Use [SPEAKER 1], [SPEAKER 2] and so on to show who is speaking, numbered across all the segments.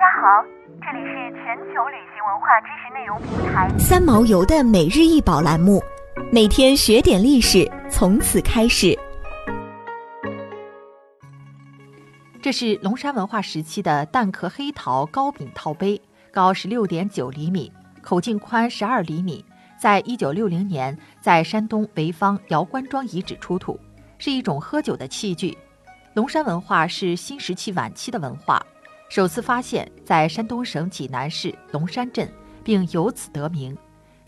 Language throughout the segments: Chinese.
[SPEAKER 1] 家好，这里是全球旅行文化知识内容平台
[SPEAKER 2] 三毛游的每日一宝栏目，每天学点历史，从此开始。
[SPEAKER 3] 这是龙山文化时期的蛋壳黑陶高柄套杯，高十六点九厘米，口径宽十二厘米，在一九六零年在山东潍坊姚官庄遗址出土，是一种喝酒的器具。龙山文化是新石器晚期的文化，首次发现，在山东省济南市龙山镇，并由此得名。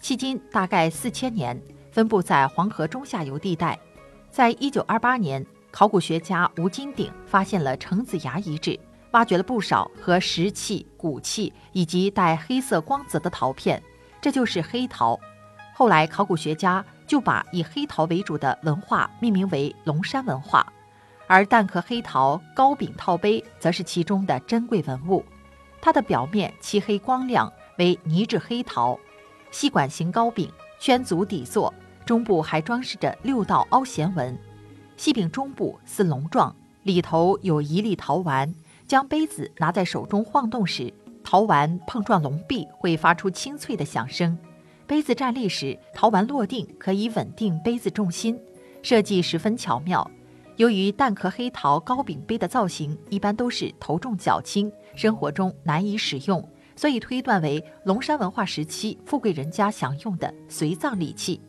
[SPEAKER 3] 迄今大概四千年，分布在黄河中下游地带。在一九二八年，考古学家吴金鼎发现了程子崖遗址，挖掘了不少和石器、骨器以及带黑色光泽的陶片，这就是黑陶。后来，考古学家就把以黑陶为主的文化命名为龙山文化。而蛋壳黑陶高柄套杯则是其中的珍贵文物，它的表面漆黑光亮，为泥质黑陶，细管形高柄，圈足底座，中部还装饰着六道凹弦纹。细柄中部似龙状，里头有一粒陶丸。将杯子拿在手中晃动时，陶丸碰撞龙壁会发出清脆的响声。杯子站立时，陶丸落定可以稳定杯子重心，设计十分巧妙。由于蛋壳黑陶高柄杯的造型一般都是头重脚轻，生活中难以使用，所以推断为龙山文化时期富贵人家享用的随葬礼器。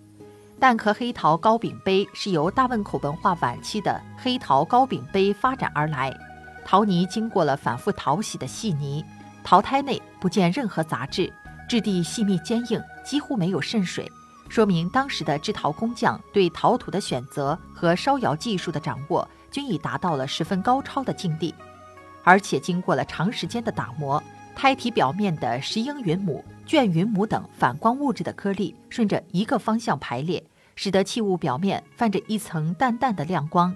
[SPEAKER 3] 蛋壳黑陶高柄杯是由大汶口文化晚期的黑陶高柄杯发展而来，陶泥经过了反复淘洗的细泥，陶胎内不见任何杂质，质地细密坚硬，几乎没有渗水。说明当时的制陶工匠对陶土的选择和烧窑技术的掌握均已达到了十分高超的境地，而且经过了长时间的打磨，胎体表面的石英云母、绢云母等反光物质的颗粒顺着一个方向排列，使得器物表面泛着一层淡淡的亮光。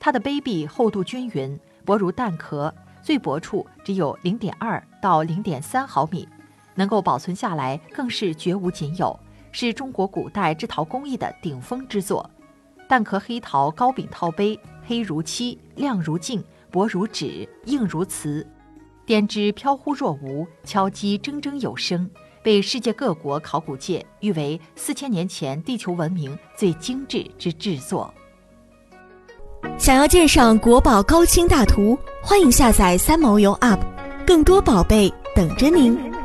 [SPEAKER 3] 它的杯壁厚度均匀，薄如蛋壳，最薄处只有零点二到零点三毫米，能够保存下来更是绝无仅有。是中国古代制陶工艺的顶峰之作，蛋壳黑陶高柄套杯，黑如漆，亮如镜，薄如纸，硬如瓷，编织飘忽若无，敲击铮铮有声，被世界各国考古界誉为四千年前地球文明最精致之制作。
[SPEAKER 2] 想要鉴赏国宝高清大图，欢迎下载三毛游 App，更多宝贝等着您。